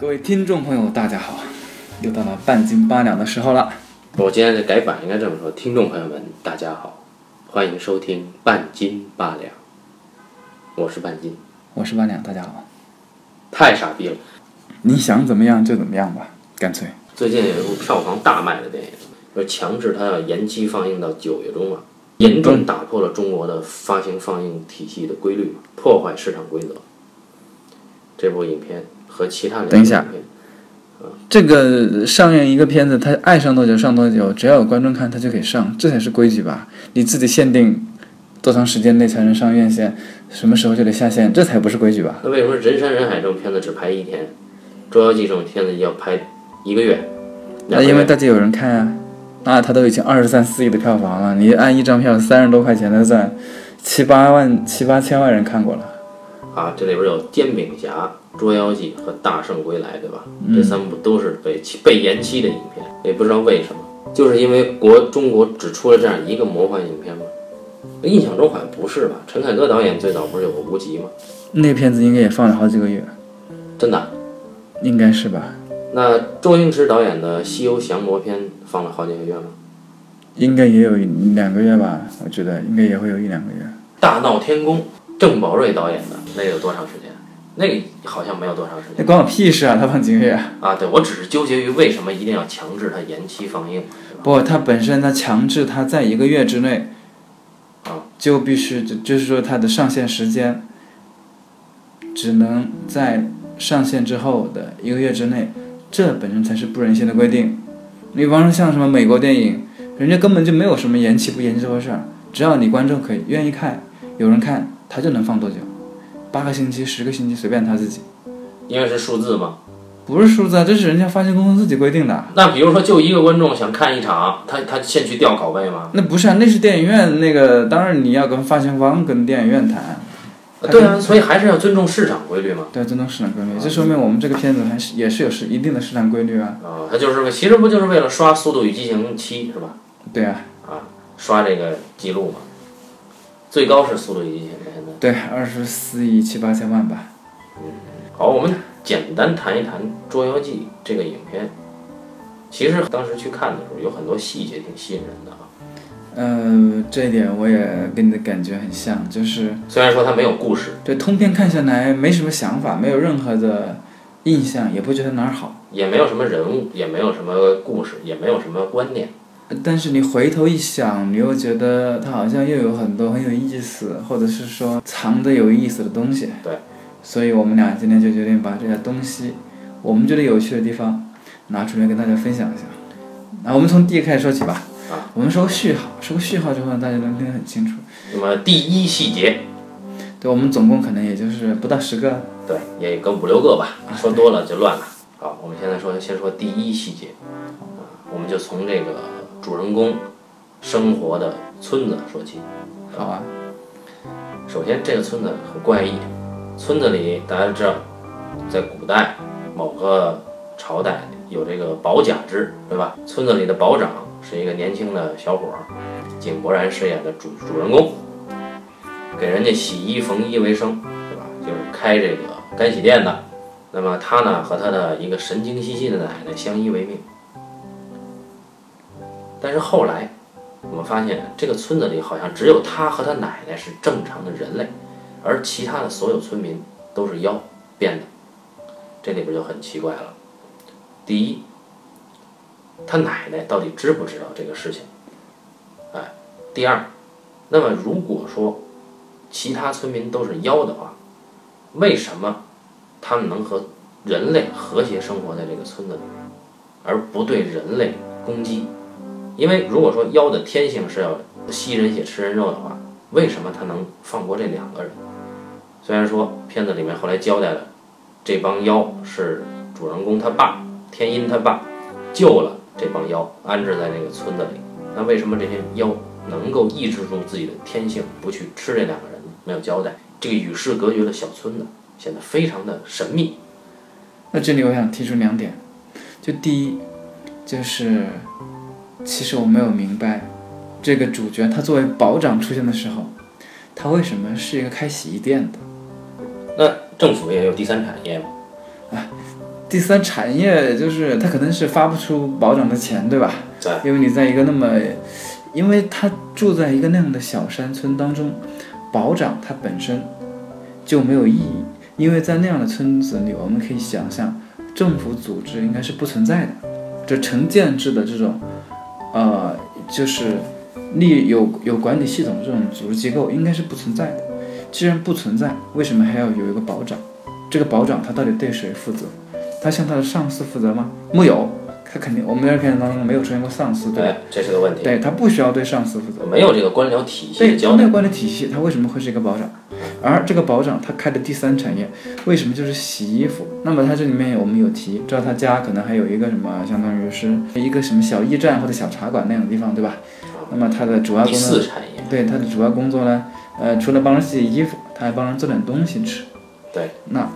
各位听众朋友，大家好，又到了半斤八两的时候了。我今天的改版应该这么说：听众朋友们，大家好，欢迎收听半斤八两，我是半斤，我是八两，大家好。太傻逼了！你想怎么样就怎么样吧，干脆。最近有一部票房大卖的电影，说强制它要延期放映到九月中了，严重打破了中国的发行放映体系的规律，破坏市场规则。这部影片和其他人等一下这个上映一个片子，它爱上多久上多久，只要有观众看，它就可以上，这才是规矩吧？你自己限定多长时间内才能上院线，什么时候就得下线，这才不是规矩吧？那为什么《人山人海》这种片子只拍一天，《捉妖记》这种片子要拍一个月？那因为大家有人看啊，那它都已经二十三四亿的票房了，你按一张票三十多块钱的算，七八万七八千万人看过了。啊，这里边有《煎饼侠》《捉妖记》和《大圣归来》，对吧？这三部都是被被延期的影片，也不知道为什么，就是因为国中国只出了这样一个魔幻影片吗？印象中好像不是吧？陈凯歌导演最早不是有个《无极》吗？那片子应该也放了好几个月，真的？应该是吧？那周星驰导演的《西游降魔篇》放了好几个月吗？应该也有一两个月吧，我觉得应该也会有一两个月。大闹天宫，郑宝瑞导演的那有多长时间？那个好像没有多长时间那关我屁事啊！他放几个月？啊。对，我只是纠结于为什么一定要强制他延期放映？不，他本身他强制他在一个月之内，啊，就必须就就是说他的上线时间，只能在上线之后的一个月之内，这本身才是不人性的规定。你比方说像什么美国电影，人家根本就没有什么延期不延期这回事儿，只要你观众可以愿意看，有人看，他就能放多久，八个星期、十个星期随便他自己，因为是数字嘛。不是数字啊，这是人家发行公司自己规定的。那比如说，就一个观众想看一场，他他先去调拷贝吗？那不是啊，那是电影院那个，当然你要跟发行方、跟电影院谈。对啊，所以还是要尊重市场规律嘛。对，尊重市场规律，这说明我们这个片子还是也是有是一定的市场规律啊。啊，他就是为，其实不就是为了刷《速度与激情七》是吧？对啊啊，刷这个记录嘛。最高是《速度与激情》现在。对，二十四亿七八千万吧。嗯好，我们简单谈一谈《捉妖记》这个影片。其实当时去看的时候，有很多细节挺吸引人的啊。呃，这一点我也跟你的感觉很像，就是虽然说它没有故事，对通篇看下来没什么想法，没有任何的印象，也不觉得哪儿好。也没有什么人物，也没有什么故事，也没有什么观念。但是你回头一想，你又觉得它好像又有很多很有意思，或者是说藏的有意思的东西。对。所以我们俩今天就决定把这些东西，我们觉得有趣的地方拿出来跟大家分享一下。那我们从第一开始说起吧。啊。我们说个序号，说个序号之后，大家能听得很清楚。那么第一细节，对，我们总共可能也就是不到十个。对，也有个五六个吧，说多了就乱了。好，我们现在说，先说第一细节，啊，我们就从这个主人公生活的村子说起。好啊。首先，这个村子很怪异，村子里大家知道，在古代某个朝代有这个保甲制，对吧？村子里的保长是一个年轻的小伙儿，井柏然饰演的主主人公，给人家洗衣缝衣为生，对吧？就是开这个干洗店的。那么他呢，和他的一个神经兮兮的奶奶相依为命。但是后来，我们发现这个村子里好像只有他和他奶奶是正常的人类，而其他的所有村民都是妖变的。这里边就很奇怪了。第一，他奶奶到底知不知道这个事情？哎，第二，那么如果说其他村民都是妖的话，为什么？他们能和人类和谐生活在这个村子里，而不对人类攻击。因为如果说妖的天性是要吸人血吃人肉的话，为什么他能放过这两个人？虽然说片子里面后来交代了，这帮妖是主人公他爸天音他爸救了这帮妖，安置在这个村子里。那为什么这些妖能够抑制住自己的天性，不去吃这两个人呢？没有交代。这个与世隔绝的小村子。显得非常的神秘。那这里我想提出两点，就第一，就是其实我没有明白，这个主角他作为保长出现的时候，他为什么是一个开洗衣店的？那政府也有第三产业嘛？啊，第三产业就是他可能是发不出保长的钱，对吧？对。因为你在一个那么，因为他住在一个那样的小山村当中，保长他本身就没有意义，因为在那样的村子里，我们可以想象，政府组织应该是不存在的，这成建制的这种，呃，就是立有有管理系统这种组织机构应该是不存在的。既然不存在，为什么还要有一个保长？这个保长他到底对谁负责？他向他的上司负责吗？木有，他肯定我们在片子当中没有出现过上司，对吧？这是个问题。对他不需要对上司负责，没有这个官僚体系。对，他没有官僚体系，他为什么会是一个保长？而这个保长他开的第三产业，为什么就是洗衣服？那么他这里面我们有提，知道他家可能还有一个什么，相当于是一个什么小驿站或者小茶馆那样的地方，对吧？那么他的主要工作，四产业，对他的主要工作呢，呃，除了帮人洗衣服，他还帮人做点东西吃。对，那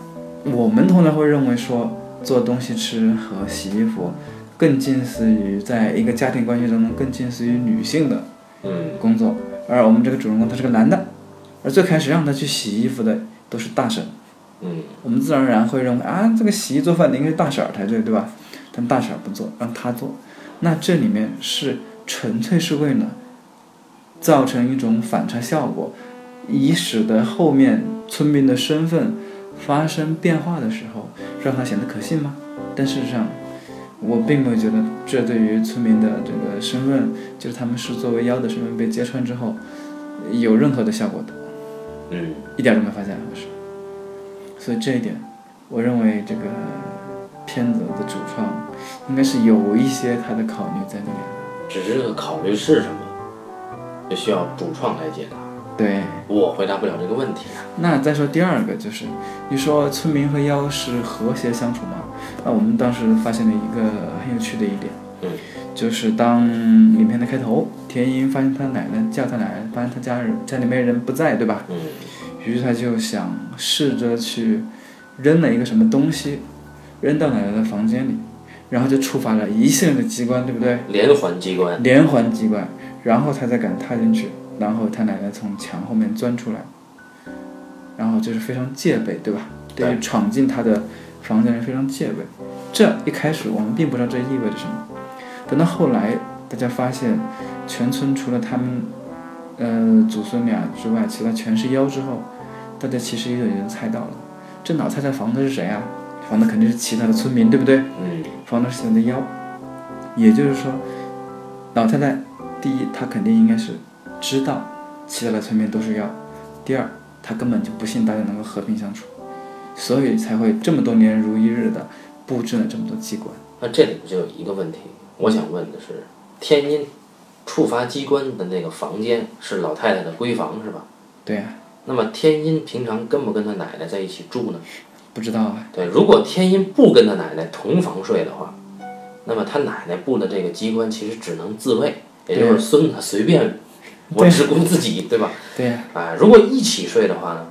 我们通常会认为说。做东西吃和洗衣服，更近似于在一个家庭关系当中更近似于女性的工作，而我们这个主人公他是个男的，而最开始让他去洗衣服的都是大婶，嗯，我们自然而然会认为啊，这个洗衣做饭的应该是大婶才对，对吧？但大婶不做，让他做，那这里面是纯粹是为了造成一种反差效果，以使得后面村民的身份。发生变化的时候，让他显得可信吗？但事实上，我并没有觉得这对于村民的这个身份，就是他们是作为妖的身份被揭穿之后，有任何的效果的。嗯，一点都没发现，不是。所以这一点，我认为这个片子的主创应该是有一些他的考虑在里面的。只是这个考虑是什么，就需要主创来解答。对，我回答不了这个问题啊。那再说第二个，就是你说村民和妖是和谐相处吗？那我们当时发现了一个很有趣的一点，嗯，就是当影片的开头，田英发现他奶奶叫他奶奶，发现他家人家里面人不在，对吧？嗯，于是他就想试着去扔了一个什么东西，扔到奶奶的房间里，然后就触发了一系列的机关，对不对？连环机关。连环机关，然后他才敢踏进去。然后他奶奶从墙后面钻出来，然后就是非常戒备，对吧？对于闯进他的房间人非常戒备。这一开始我们并不知道这意味着什么，等到后来大家发现全村除了他们，呃祖孙俩之外，其他全是妖之后，大家其实也有人猜到了，这老太太防的是谁啊？防的肯定是其他的村民，对不对？嗯。防的是其他的妖，也就是说，老太太第一，她肯定应该是。知道其他的村民都是妖。第二，她根本就不信大家能够和平相处，所以才会这么多年如一日的布置了这么多机关。那这里就有一个问题，我想问的是，天音触发机关的那个房间是老太太的闺房是吧？对呀。那么天音平常跟不跟他奶奶在一起住呢？不知道啊。对，如果天音不跟他奶奶同房睡的话，那么他奶奶布的这个机关其实只能自卫，也就是孙子随便。我只顾自己，对吧？对呀。啊，如果一起睡的话呢，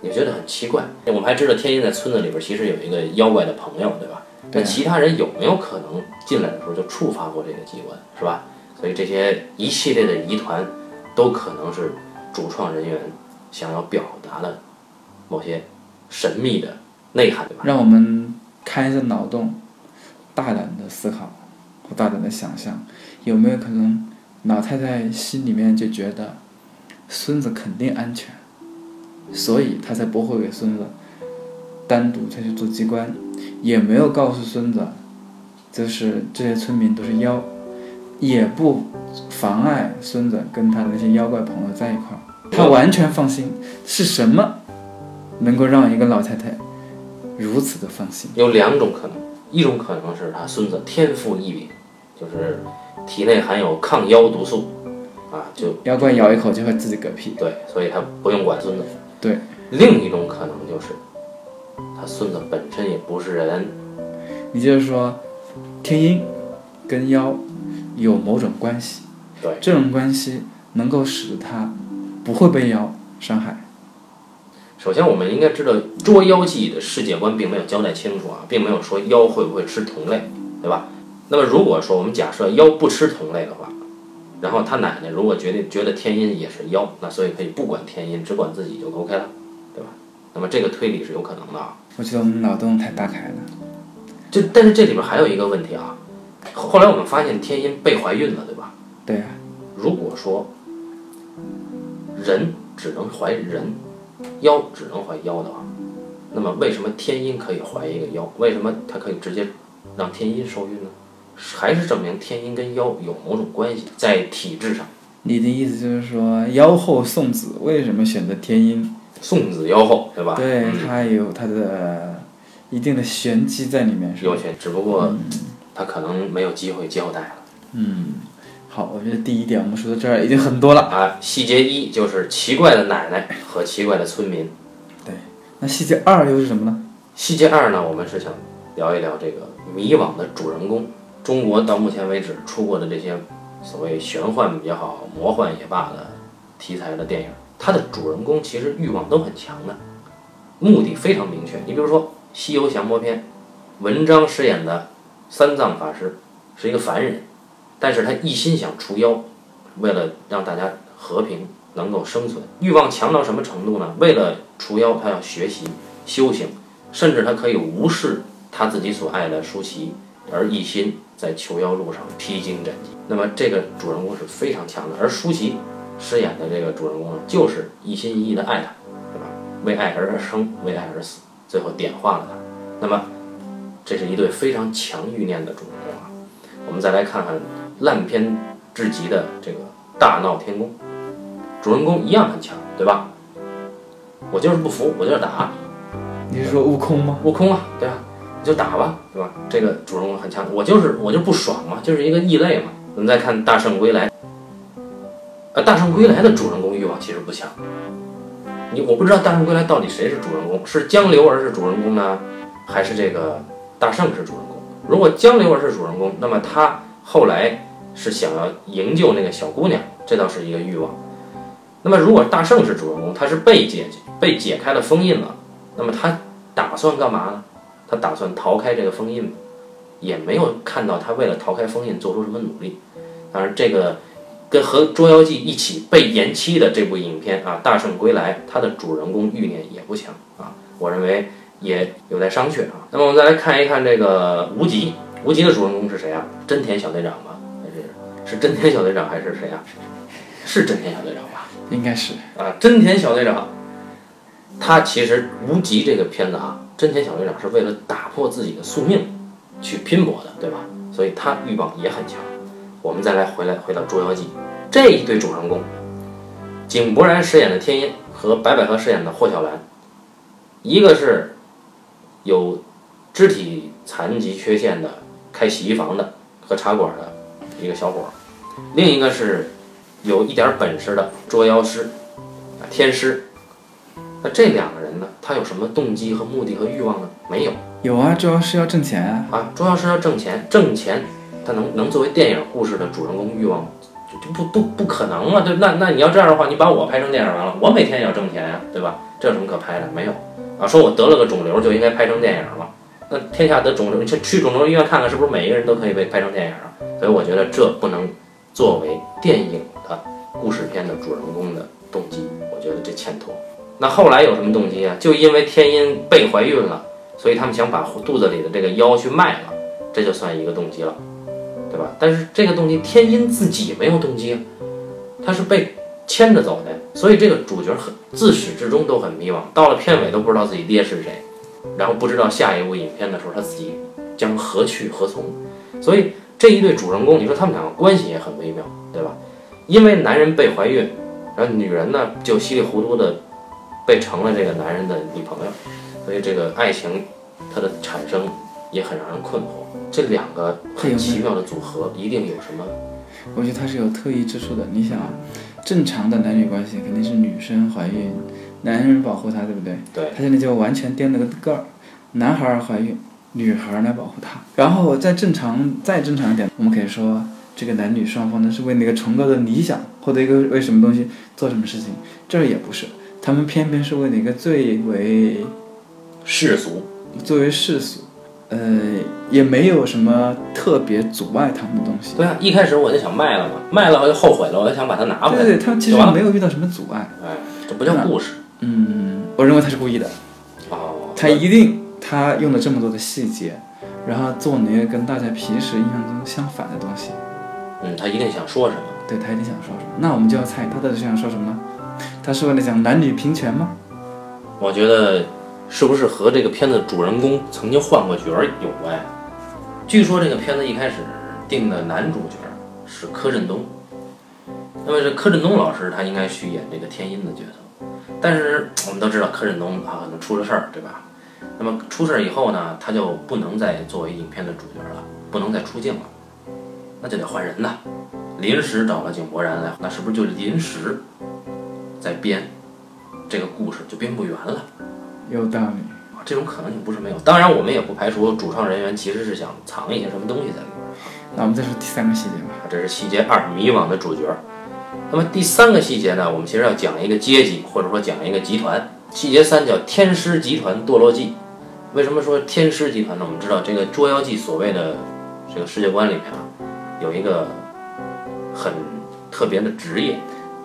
你觉得很奇怪。我们还知道天音在村子里边其实有一个妖怪的朋友，对吧？那其他人有没有可能进来的时候就触发过这个机关，是吧？所以这些一系列的疑团，都可能是主创人员想要表达的某些神秘的内涵，对吧？让我们开着脑洞，大胆的思考和大胆的想象，有没有可能？老太太心里面就觉得孙子肯定安全，所以她才不会给孙子单独再去做机关，也没有告诉孙子，就是这些村民都是妖，也不妨碍孙子跟他的那些妖怪朋友在一块儿，他完全放心。是什么能够让一个老太太如此的放心？有两种可能，一种可能是他孙子天赋异禀，就是。体内含有抗妖毒素，啊，就妖怪咬一口就会自己嗝屁。对，所以他不用管孙子。对，另一种可能就是他孙子本身也不是人。你就是说，天阴跟妖有某种关系。对，这种关系能够使得他不会被妖伤害。首先，我们应该知道捉妖记的世界观并没有交代清楚啊，并没有说妖会不会吃同类，对吧？那么如果说我们假设妖不吃同类的话，然后他奶奶如果决定觉得天音也是妖，那所以可以不管天音，只管自己就 OK 了，对吧？那么这个推理是有可能的啊。我觉得我们脑洞太大开了，这但是这里边还有一个问题啊，后后来我们发现天音被怀孕了，对吧？对啊，如果说人只能怀人，妖只能怀妖的话，那么为什么天音可以怀一个妖？为什么它可以直接让天音受孕呢？还是证明天音跟妖有某种关系，在体质上。你的意思就是说，妖后送子为什么选择天音？送子妖后，对吧？对，嗯它有它的一定的玄机在里面，是吧有？玄，只不过他可能没有机会交代了。嗯，好，我觉得第一点我们说到这儿已经很多了。啊，细节一就是奇怪的奶奶和奇怪的村民。对那细节二又是什么呢？细节二呢，我们是想聊一聊这个迷惘的主人公。中国到目前为止出过的这些所谓玄幻也好、魔幻也罢的题材的电影，它的主人公其实欲望都很强的，目的非常明确。你比如说《西游降魔篇》，文章饰演的三藏法师是一个凡人，但是他一心想除妖，为了让大家和平能够生存，欲望强到什么程度呢？为了除妖，他要学习修行，甚至他可以无视他自己所爱的舒淇，而一心在求妖路上披荆斩棘。那么这个主人公是非常强的，而舒淇饰演的这个主人公呢，就是一心一意的爱他，对吧？为爱而生，为爱而死，最后点化了他。那么这是一对非常强欲念的主人公啊。我们再来看看烂片至极的这个大闹天宫，主人公一样很强，对吧？我就是不服，我就是打，你是说悟空吗？悟空啊，对啊，你就打吧，对吧？这个主人公很强，我就是我就不爽嘛，就是一个异类嘛。我们再看《大圣归来》，呃，《大圣归来》的主人公欲望其实不强。你我不知道《大圣归来》到底谁是主人公，是江流儿是主人公呢，还是这个大圣是主人公？如果江流儿是主人公，那么他后来是想要营救那个小姑娘，这倒是一个欲望。那么如果大圣是主人公，他是被解被解开了封印了，那么他打算干嘛呢？他打算逃开这个封印？也没有看到他为了逃开封印做出什么努力。当然，这个跟和《捉妖记》一起被延期的这部影片啊，《大圣归来》，它的主人公欲念也不强啊，我认为也有待商榷啊。那么我们再来看一看这个无极，无极的主人公是谁啊？真田小队长吗？还是是真田小队长还是谁啊？是真田小队长吧？应该是。啊，真田小队长，他其实无极这个片子啊，真田小队长是为了打破自己的宿命去拼搏的，对吧？所以他欲望也很强。我们再来回来回到《捉妖记》这一对主人公，井柏然饰演的天音和白百合饰演的霍小兰，一个是有肢体残疾缺陷的开洗衣房的和茶馆的一个小伙儿，另一个是有一点儿本事的捉妖师，啊，天师。那这两个人呢，他有什么动机和目的和欲望呢？没有有啊，捉妖师要挣钱啊。啊，捉妖师要挣钱，挣钱，他能能作为电影故事的主人公欲望，就就不不不可能啊！对，那那你要这样的话，你把我拍成电影完了，我每天也要挣钱呀、对吧？这有什么可拍的？没有啊，说我得了个肿瘤就应该拍成电影了。那天下得肿瘤，去去肿瘤医院看看，是不是每一个人都可以被拍成电影啊？所以我觉得这不能作为电影的故事片的主人公的动机，我觉得这欠妥。那后来有什么动机啊？就因为天音被怀孕了，所以他们想把肚子里的这个妖去卖了，这就算一个动机了，对吧？但是这个动机天音自己没有动机啊，他是被牵着走的，所以这个主角很自始至终都很迷惘，到了片尾都不知道自己爹是谁，然后不知道下一部影片的时候他自己将何去何从，所以这一对主人公，你说他们两个关系也很微妙，对吧？因为男人被怀孕，然后女人呢就稀里糊涂的被成了这个男人的女朋友，所以这个爱情它的产生也很让人困惑。这两个很奇妙的组合，一定有什么？我觉得他是有特异之处的。你想啊，正常的男女关系肯定是女生怀孕，男人保护她，对不对？对。他现在就完全颠了个个儿，男孩儿怀孕，女孩儿来保护他。然后再正常再正常一点，我们可以说这个男女双方呢是为那个崇高的理想或者一个为什么东西做什么事情，这儿也不是，他们偏偏是为哪个最为世俗，作为世俗，呃，也没有什么特别阻碍他们的东西。对啊，一开始我就想卖了嘛，卖了我就后悔了，我就想把它拿回来。对对，他其实没有遇到什么阻碍。哎，这不叫故事嗯，我认为他是故意的，哦。他一定他用了这么多的细节，然后做那个跟大家平时印象中相反的东西。嗯，他一定想说什么？对他一定想说什么？那我们就要猜他到底想说什么呢？他是为了讲男女平权吗？我觉得是不是和这个片子主人公曾经换过角儿有关？据说这个片子一开始定的男主角是柯震东，那么这柯震东老师他应该去演这个天音的角色，但是我们都知道柯震东啊可能出了事儿，对吧？那么出事儿以后呢，他就不能再作为影片的主角了，不能再出镜了，那就得换人呐。临时找了井柏然来，那是不是就临时在编这个故事就编不圆了？有道理。啊，这种可能性不是没有。当然，我们也不排除主创人员其实是想藏一些什么东西在里面。那我们再说第三个细节吧。啊，这是细节二，迷惘的主角。那么第三个细节呢？我们其实要讲一个阶级，或者说讲一个集团。细节三叫天师集团堕落记。为什么说天师集团呢？我们知道这个《捉妖记》所谓的这个世界观里面啊，有一个很特别的职业，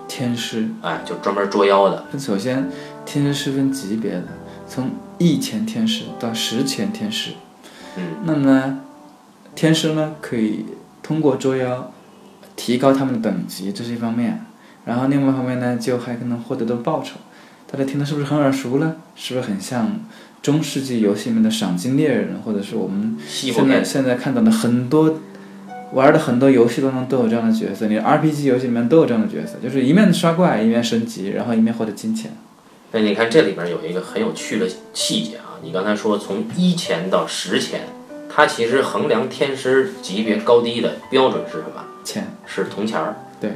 天师，哎，就专门捉妖的。首先，天师是分级别的，从一钱天师到十钱天师。嗯，那么呢，天师呢可以通过捉妖提高他们的等级，这是一方面。然后另外一方面呢，就还可能获得的报酬。大家听的是不是很耳熟呢？是不是很像中世纪游戏里面的赏金猎人，或者是我们现在现在看到的很多玩的很多游戏当中都有这样的角色，你 RPG 游戏里面都有这样的角色，就是一面刷怪，一面升级，然后一面获得金钱。那你看这里边有一个很有趣的细节啊，你刚才说从一钱到十钱，它其实衡量天师级别高低的标准是什么？钱，是铜钱儿。对，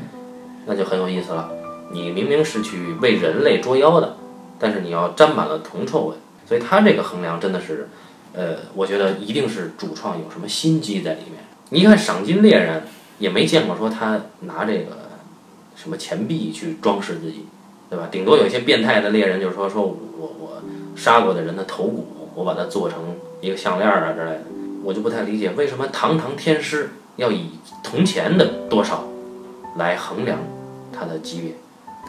那就很有意思了。你明明是去为人类捉妖的，但是你要沾满了铜臭味，所以它这个衡量真的是，呃，我觉得一定是主创有什么心机在里面。你看赏金猎人也没见过说他拿这个什么钱币去装饰自己，对吧？顶多有一些变态的猎人就是说说我我杀过的人的头骨，我把它做成一个项链儿啊之类的，我就不太理解为什么堂堂天师要以铜钱的多少来衡量他的级别。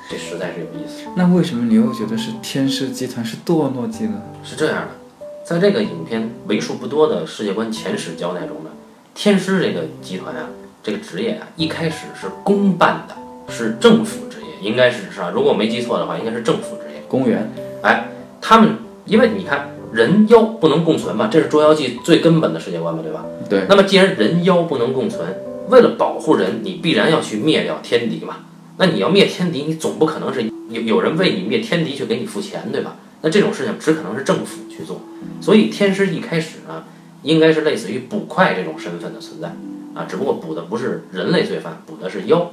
这实在是有意思。那为什么你又觉得是天师集团是堕落级呢？是这样的，在这个影片为数不多的世界观前史交代中呢，天师这个集团啊，这个职业啊，一开始是公办的，是政府应该是是吧？如果我没记错的话，应该是政府职业。公务员，哎，他们因为你看人妖不能共存嘛，这是《捉妖记》最根本的世界观嘛，对吧？对，那么既然人妖不能共存，为了保护人，你必然要去灭掉天敌嘛。那你要灭天敌，你总不可能是有有人为你灭天敌去给你付钱，对吧？那这种事情只可能是政府去做。所以天师一开始呢，应该是类似于捕快这种身份的存在啊，只不过捕的不是人类罪犯，捕的是妖。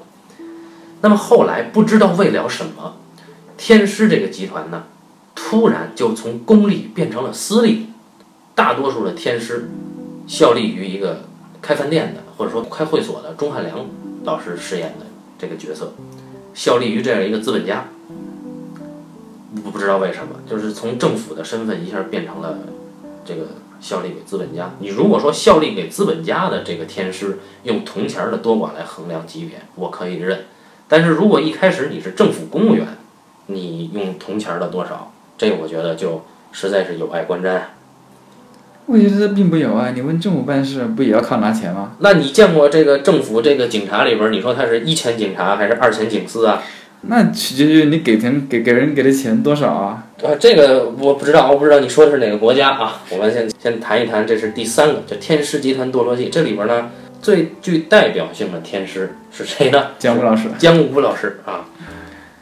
那么后来不知道为了什么，天师这个集团呢，突然就从公立变成了私立，大多数的天师效力于一个开饭店的或者说开会所的钟汉良老师饰演的这个角色，效力于这样一个资本家。不不知道为什么，就是从政府的身份一下变成了这个效力给资本家。你如果说效力给资本家的这个天师用铜钱的多寡来衡量级别，我可以认。但是如果一开始你是政府公务员，你用铜钱儿的多少，这我觉得就实在是有碍观瞻啊。我觉得并不有啊。你问政府办事不也要靠拿钱吗？那你见过这个政府这个警察里边儿，你说他是一钱警察还是二钱警司啊？那取决于你给钱给给人给的钱多少啊。啊，这个我不知道，我不知道你说的是哪个国家啊？我们先先谈一谈，这是第三个，叫天狮集团堕落记。这里边呢，最具代表性的天师是谁呢？姜武老师，姜武老师啊。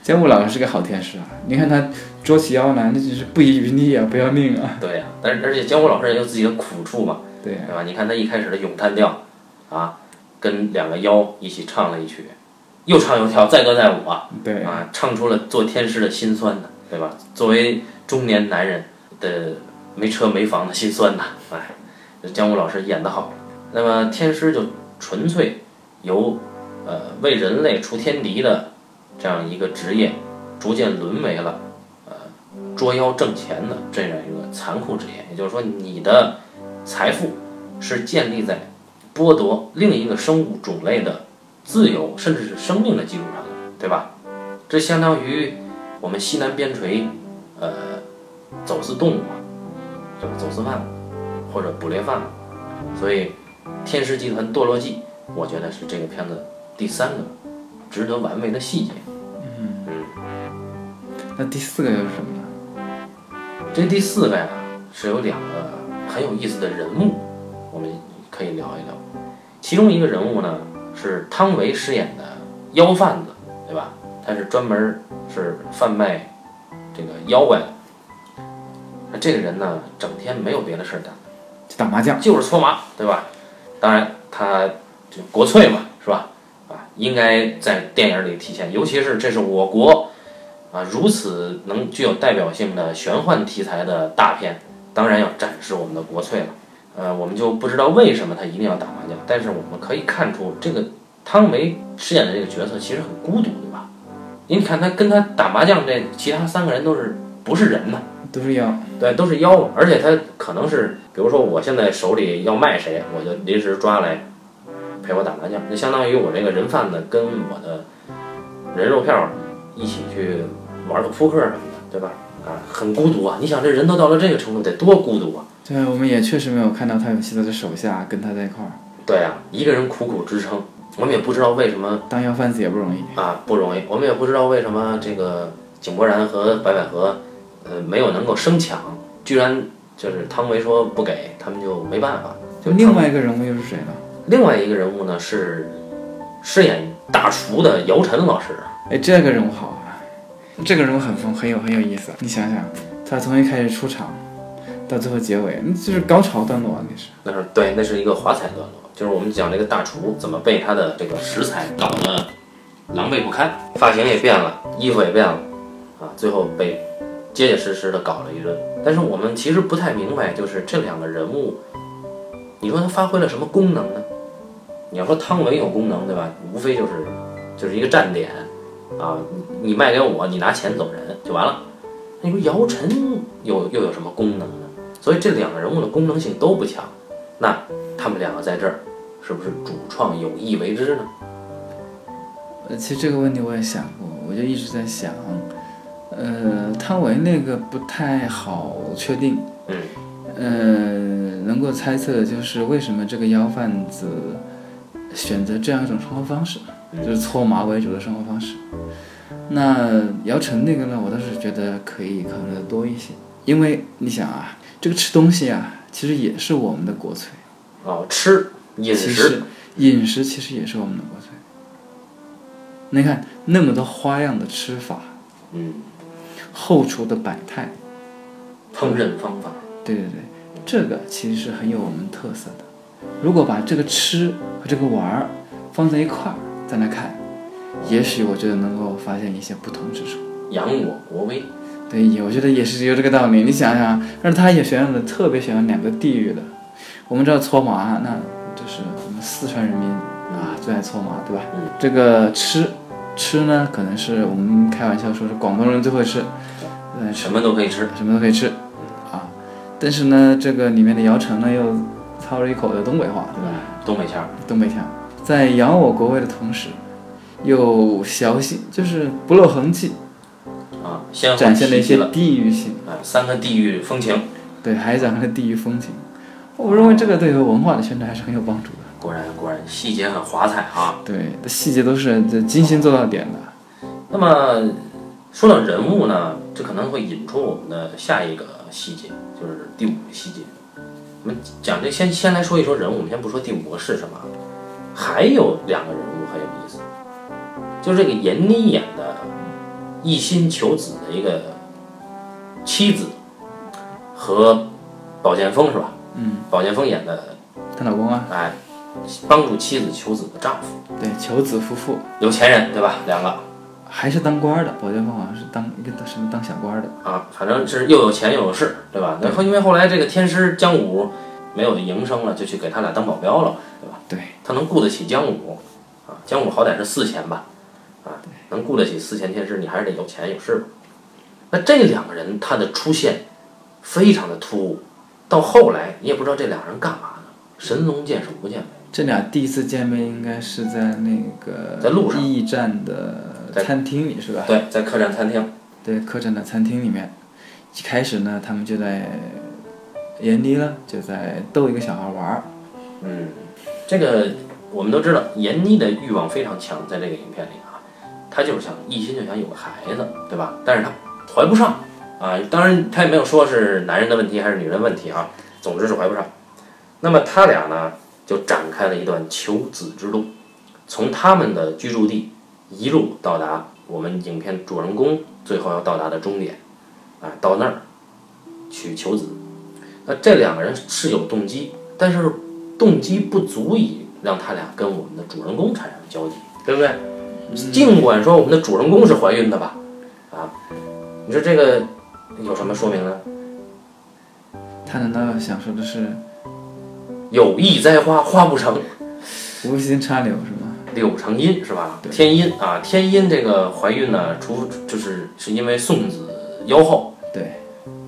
姜武老师是个好天师啊。你看他捉起妖来，那就是不遗余力啊，不要命啊。对呀、但是而且姜武老师也有自己的苦处嘛，对吧？你看他一开始的咏叹调，啊，跟两个妖一起唱了一曲，又唱又跳，载歌载舞啊，对，啊，唱出了做天师的辛酸呐，对吧？作为中年男人的没车没房的辛酸呐，哎，姜武老师演得好。那么天师就纯粹由呃为人类除天敌的这样一个职业，逐渐沦为了呃捉妖挣钱的这样一个残酷职业。也就是说，你的财富是建立在剥夺另一个生物种类的自由甚至是生命的基础上的，对吧？这相当于我们西南边陲，呃，走私动物啊，这个走私犯或者捕猎犯，所以，《天师集团堕落记》，我觉得是这个片子第三个值得玩味的细节。嗯那第四个又是什么呢？这第四个呀，是有两个很有意思的人物，我们可以聊一聊。其中一个人物呢，是汤唯饰演的妖贩子，对吧？他是专门是贩卖这个妖怪的。那这个人呢，整天没有别的事儿干，就打麻将。就是搓麻，对吧？当然，他就国粹嘛，是吧？啊，应该在电影里体现，尤其是这是我国啊如此能具有代表性的玄幻题材的大片，当然要展示我们的国粹了。呃，我们就不知道为什么他一定要打麻将，但是我们可以看出，这个汤唯饰演的这个角色其实很孤独，对吧？你看他跟他打麻将这其他三个人都是不是人呢？都是妖，对，都是妖，而且他可能是，比如说我现在手里要卖谁，我就临时抓来陪我打麻将，就相当于我这个人贩子跟我的人肉票一起去玩个扑克什么的，对吧？啊，很孤独啊！你想这人都到了这个程度，得多孤独啊！对，我们也确实没有看到他有其他的手下跟他在一块儿。对啊，一个人苦苦支撑，我们也不知道为什么当妖贩子也不容易。啊，不容易。我们也不知道为什么这个井柏然和白百合，呃，没有能够生抢，居然就是汤唯说不给他们就没办法。就另外一个人物又是谁呢？另外一个人物呢是饰演大厨的姚晨老师，哎，这个人物好啊，这个人物很疯很有很有意思。你想想，他从一开始出场到最后结尾，那就是高潮段落啊，那是。那是对，那是一个华彩段落，就是我们讲这个大厨怎么被他的这个食材搞得狼狈不堪，发型也变了，衣服也变了，啊，最后被结结实实的搞了一顿。但是我们其实不太明白，就是这两个人物，你说他发挥了什么功能呢？你要说汤唯有功能，对吧？无非就是就是一个站点，啊，你你卖给我，你拿钱走人就完了。那你说姚晨又又有什么功能呢？所以这两个人物的功能性都不强，那他们两个在这儿，是不是主创有意为之呢？呃，其实这个问题我也想过，我就一直在想，呃，汤唯那个不太好确定，嗯，呃，能够猜测的就是为什么这个妖贩子选择这样一种生活方式，就是搓麻为主的生活方式。那姚晨那个呢，我倒是觉得可以考虑的多一些，因为你想啊，这个吃东西啊，其实也是我们的国粹，哦，吃饮其食实饮食其实也是我们的国粹。你看那么多花样的吃法，嗯，后厨的百态，烹饪方法，对对对，这个其实是很有我们特色的。如果把这个吃和这个玩儿放在一块儿再来看，也许我觉得能够发现一些不同之处。扬我国威，对，我觉得也是有这个道理。你想想，但是他也选了特别选了两个地域的。我们知道搓麻，那就是我们四川人民啊最爱搓麻，对吧？嗯这个吃吃呢，可能是我们开玩笑说是广东人最会吃，嗯，什么都可以吃，什么都可以吃啊。但是呢，这个里面的姚晨呢又操了一口的东北话，对吧？东北腔，东北腔，在扬我国威的同时，又小心就是不露痕迹，啊，先展现了一些地域性。啊三个地域风情，对，还展现了地域风情。我认为这个对于文化的宣传还是很有帮助的。果然果然细节很华彩啊。对，这细节都是这精心做到点的。那么说到人物呢，这可能会引出我们的下一个细节，就是第五个细节。我们讲这先先来说一说人物，我们先不说第五个是什么，还有两个人物很有意思，就是这个闫妮演的一心求子的一个妻子和宝剑锋是吧？嗯，宝剑锋演的她老公啊，哎，帮助妻子求子的丈夫，对，求子夫妇有钱人对吧？两个还是当官儿的，宝剑锋好像是当一个什么当小官儿的。啊，反正是又有钱又有势，对吧？然后因为后来这个天师姜武没有营生了，就去给他俩当保镖了，对吧？对，他能雇得起姜武啊，姜武好歹是四钱吧，啊，能雇得起四钱天师，你还是得有钱有势吧。那这两个人他的出现非常的突兀，到后来你也不知道这俩人干嘛呢，神龙见首不见尾。这俩第一次见面应该是在那个在路上驿站的餐厅里是吧？对，在客栈餐厅，对，客栈的餐厅里面，一开始呢，他们就在闫妮呢就在逗一个小孩玩儿，嗯，这个我们都知道，闫妮的欲望非常强，在这个影片里啊，她就是想一心就想有个孩子，对吧？但是她怀不上啊，当然她也没有说是男人的问题还是女人问题啊，总之是怀不上。那么他俩呢，就展开了一段求子之路，从他们的居住地一路到达我们影片主人公最后要到达的终点，啊，到那儿去求子。那这两个人是有动机，但是动机不足以让他俩跟我们的主人公产生交集，对不对？尽管说我们的主人公是怀孕的吧，啊，你说这个有什么说明呢？他难道想说的是有意栽花花不成，无心插柳是吗？柳成荫是吧？天阴啊，天阴这个怀孕呢，除就是是因为送子夭后，对，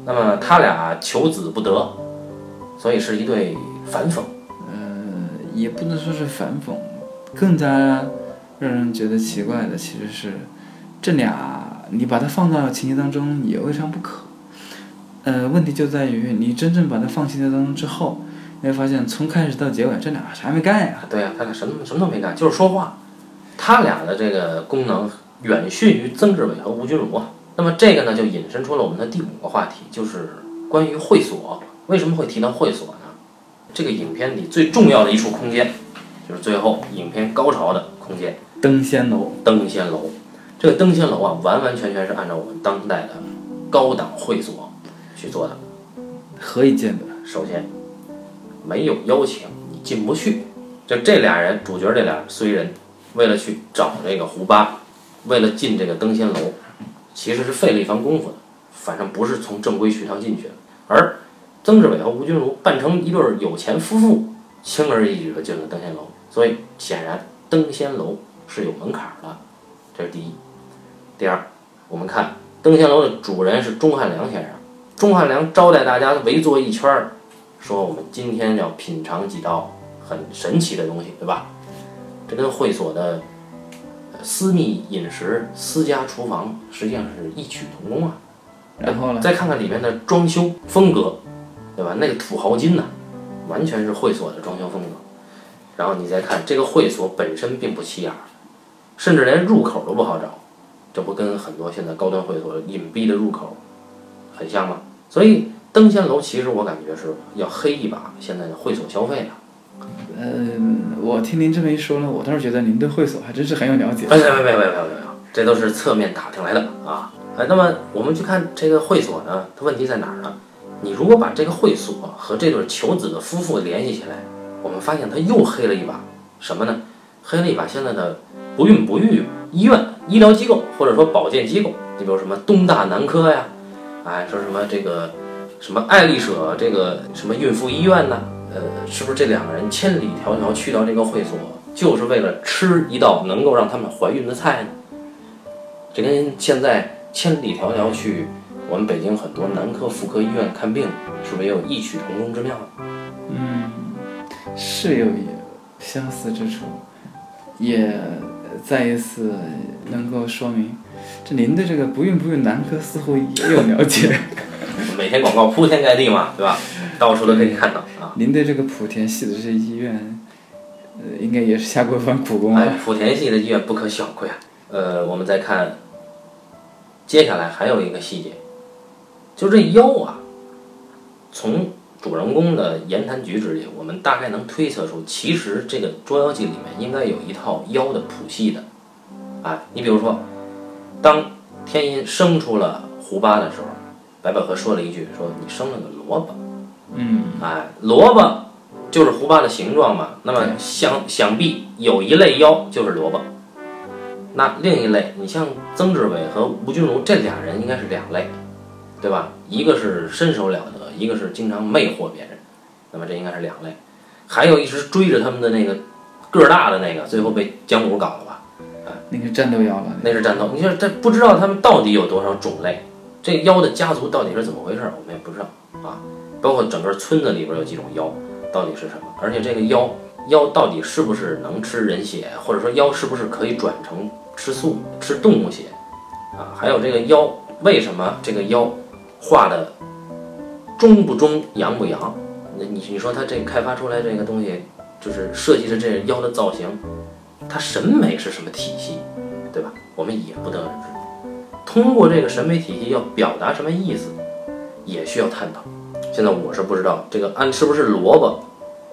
那么他俩求子不得，所以是一对反讽。呃，也不能说是反讽，更加让人觉得奇怪的其实是这俩，你把它放到情节当中也未尝不可。呃，问题就在于你真正把它放情节当中之后，你会发现从开始到结尾这俩啥也没干呀。对呀、他俩什么什么都没干，就是说话。他俩的这个功能远逊于曾志伟和吴君如啊。那么这个呢，就引申出了我们的第五个话题，就是关于会所。为什么会提到会所呢？这个影片里最重要的一处空间，就是最后影片高潮的空间登仙楼，——登仙楼。这个登仙楼啊，完完全全是按照我们当代的高档会所去做的。何以见得？首先，没有邀请，你进不去。就这俩人，主角这俩衰人，为了去找这个胡巴，为了进这个登仙楼，其实是费了一番功夫的。反正不是从正规渠道进去的。而曾志伟和吴君如扮成一对儿有钱夫妇，轻而易举地进了登仙楼。所以显然登仙楼是有门槛的，这是第一。第二，我们看登仙楼的主人是钟汉良先生。钟汉良招待大家围坐一圈儿，说我们今天要品尝几道很神奇的东西，对吧？这跟会所的呃私密饮食、私家厨房实际上是异曲同工啊。然后呢？再看看里面的装修风格，对吧？那个土豪金呐、完全是会所的装修风格。然后你再看这个会所本身并不起眼儿，甚至连入口都不好找，这不跟很多现在高端会所隐蔽的入口很像吗？所以登仙楼其实我感觉是要黑一把现在的会所消费了。嗯，我听您这么一说呢，我倒是觉得您对会所还真是很有了解。哎，没没没没没没有，这都是侧面打听来的啊。哎，那么我们去看这个会所呢，它问题在哪儿呢？你如果把这个会所和这对求子的夫妇联系起来，我们发现他又黑了一把什么呢？黑了一把现在的不孕不育医院、医疗机构或者说保健机构，你比如什么东大男科呀，哎，说什么这个什么爱丽舍这个什么孕妇医院呢？呃，是不是这两个人千里迢迢去到这个会所，就是为了吃一道能够让他们怀孕的菜呢？这跟现在千里迢迢去我们北京很多男科、妇科医院看病，是不是也有异曲同工之妙呢？嗯，是有一相似之处，也再一次能够说明，这您对这个不孕不育男科似乎也有了解，每天广告铺天盖地嘛，对吧？到处都可以看到啊。您对这个莆田系的这些医院，呃，应该也是下过一番苦功哎啊。，莆田系的医院不可小窥啊。呃，我们再看，接下来还有一个细节，就这腰啊，从主人公的言谈举止里，我们大概能推测出，其实这个《捉妖记》里面应该有一套妖的谱系的。啊，你比如说，当天音生出了胡巴的时候，白百合说了一句：“说你生了个萝卜。”嗯，哎，萝卜就是胡巴的形状嘛。那么想想必有一类妖就是萝卜，那另一类，你像曾志伟和吴君如这俩人应该是两类，对吧？一个是身手了得，一个是经常魅惑别人，那么这应该是两类。还有一直追着他们的那个个儿大的那个，最后被姜武搞了吧？啊那个战斗妖了，那是战斗。你说这不知道他们到底有多少种类，这妖的家族到底是怎么回事，我们也不知道啊。包括整个村子里边有几种妖，到底是什么？而且这个妖妖到底是不是能吃人血，或者说妖是不是可以转成吃素、吃动物血啊？还有这个妖为什么这个妖画的中不中、阳不阳？那你你说他这开发出来这个东西就是设计的这妖的造型，它审美是什么体系，对吧？我们也不得而知。通过这个审美体系要表达什么意思，也需要探讨。现在我是不知道这个安是不是萝卜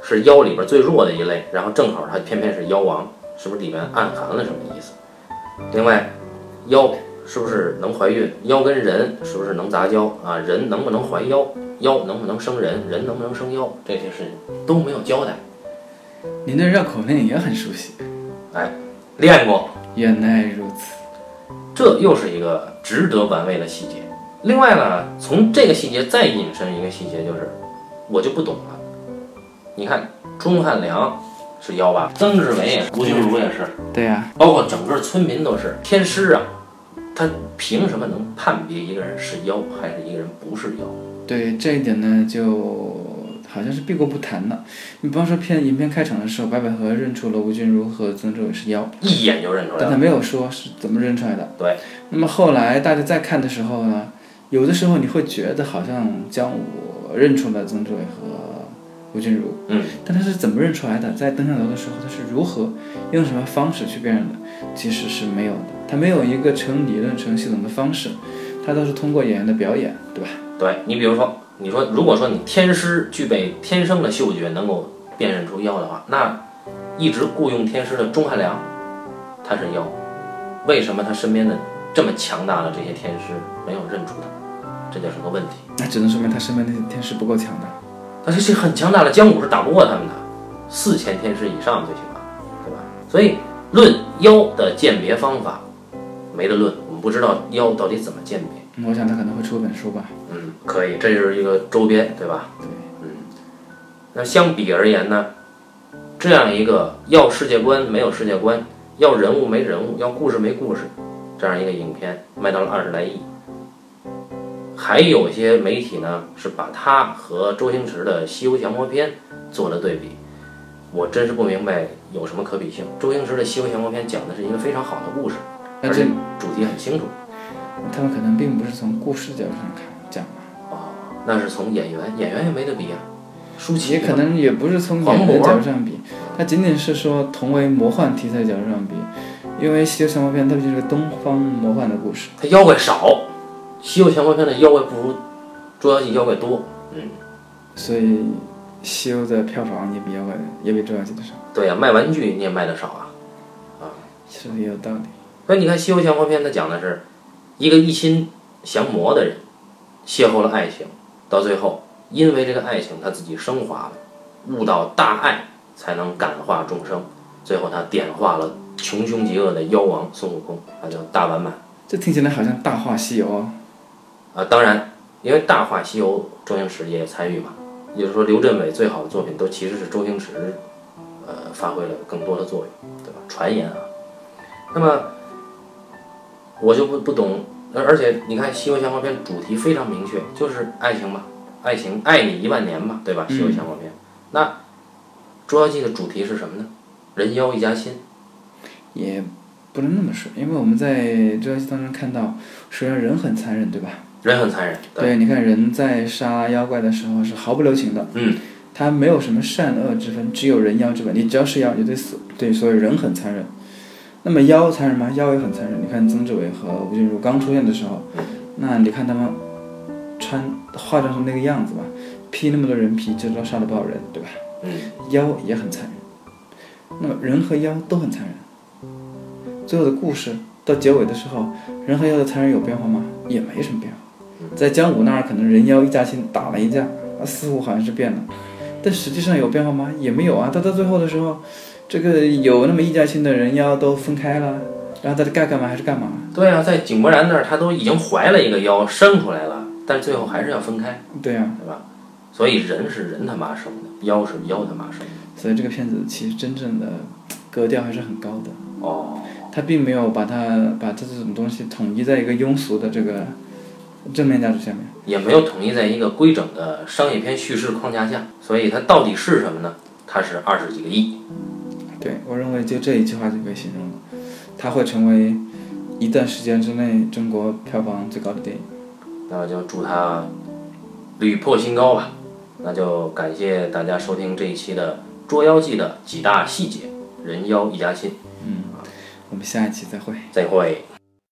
是妖里边最弱的一类，然后正好它偏偏是妖王，是不是里面暗含了什么意思？另外，妖是不是能怀孕？妖跟人是不是能杂交啊？人能不能怀妖？妖能不能生人？人能不能生妖？这些事情都没有交代。您的绕口令也很熟悉，哎，练过，原来如此。这又是一个值得玩味的细节。另外呢，从这个细节再引申一个细节，就是我就不懂了。你看钟汉良是妖吧？曾志伟也是，吴君如也是，对呀、包括整个村民都是天师啊。他凭什么能判别一个人是妖还是一个人不是妖？对这一点呢，就好像是避过不谈的。你比方说片影片开场的时候，白百合认出了吴君如和曾志伟是妖，一眼就认出来了。但他没有说是怎么认出来的。对。那么后来大家再看的时候呢，有的时候你会觉得好像姜武认出了曾志伟和吴君如，嗯，但他是怎么认出来的？在登上楼的时候，他是如何用什么方式去辨认的？其实是没有的，他没有一个成理论、成系统的方式，他都是通过演员的表演，对吧？对你比如说，你说如果说你天师具备天生的嗅觉，能够辨认出妖的话，那一直雇佣天师的钟汉良，他是妖，为什么他身边的这么强大的这些天师没有认出他？这就是个问题。那只能说明他身边那些天师不够强大。那这是很强大的，姜武是打不过他们的，四千天师以上最起码，对吧？所以论妖的鉴别方法没得论，我们不知道妖到底怎么鉴别。我想他可能会出本书吧。嗯，可以，这就是一个周边，对吧？对，嗯。那相比而言呢，这样一个要世界观没有世界观，要人物没人物，要故事没故事，这样一个影片卖到了二十来亿。还有些媒体呢是把它和周星驰的《西游降魔篇》做了对比，我真是不明白有什么可比性。周星驰的《西游降魔篇》讲的是一个非常好的故事，而且主题很清楚。他们可能并不是从故事角度上看讲吧，哦，那是从演员，演员也没得比啊。舒淇也可能也不是从演员渤角度上比，他仅仅是说同为魔幻题材角度上比，因为《西游降魔篇》它毕竟是个东方魔幻的故事，它妖怪少，《西游降魔篇》的妖怪不如《捉妖记》妖怪多。嗯，所以《西游》的票房也比妖怪也比《捉妖记》的少，对呀、卖玩具你也卖的少啊。其实也有道理。所以你看《西游降魔篇》，它讲的是一个一心降魔的人，邂逅了爱情，到最后因为这个爱情他自己升华了，悟到大爱才能感化众生，最后他点化了穷凶极恶的妖王孙悟空，他叫大完满。这听起来好像《大话西游》啊。啊，当然，因为《大话西游》周星驰也参与嘛，也就是说刘镇伟最好的作品都其实是周星驰，呃，发挥了更多的作用，对吧？传言啊，那么我就不不懂，而而且你看《西游降魔篇》主题非常明确，就是爱情嘛，爱情爱你一万年嘛，对吧？《西游降魔篇》那《捉妖记》的主题是什么呢？人妖一家亲，也不能那么说，因为我们在《捉妖记》当中看到，虽然人很残忍，对吧？人很残忍，对，你看人在杀妖怪的时候是毫不留情的，嗯，他没有什么善恶之分，只有人妖之分。你只要是妖，你就得死。对，所以人很残忍。那么妖残忍吗？妖也很残忍。你看曾志伟和吴君如刚出现的时候，那你看他们穿化妆成那个样子吧，披那么多人皮，就知道杀了多少人，对吧？嗯，妖也很残忍。那么人和妖都很残忍。最后的故事到结尾的时候，人和妖的残忍有变化吗？也没什么变化。在姜武那儿，可能人妖一家亲打了一架，啊，似乎好像是变了，但实际上有变化吗？也没有啊。到到最后的时候，这个有那么一家亲的人妖都分开了，然后他该干嘛还是干嘛。对啊，在井柏然那儿，他都已经怀了一个妖，生出来了，但最后还是要分开，对啊，对吧？所以人是人他妈生的，妖是妖他妈生的。所以这个片子其实真正的格调还是很高的，哦，他并没有把它把这种东西统一在一个庸俗的这个正面价值下面。也没有统一在一个规整的商业片叙事框架下，所以它到底是什么呢？它是二十几个亿。对我认为就这一句话就可以形容了，它会成为一段时间之内中国票房最高的电影。那我就祝它屡破新高吧。那就感谢大家收听这一期的捉妖记的几大细节，人妖一家亲。嗯我们下一期再会。再会。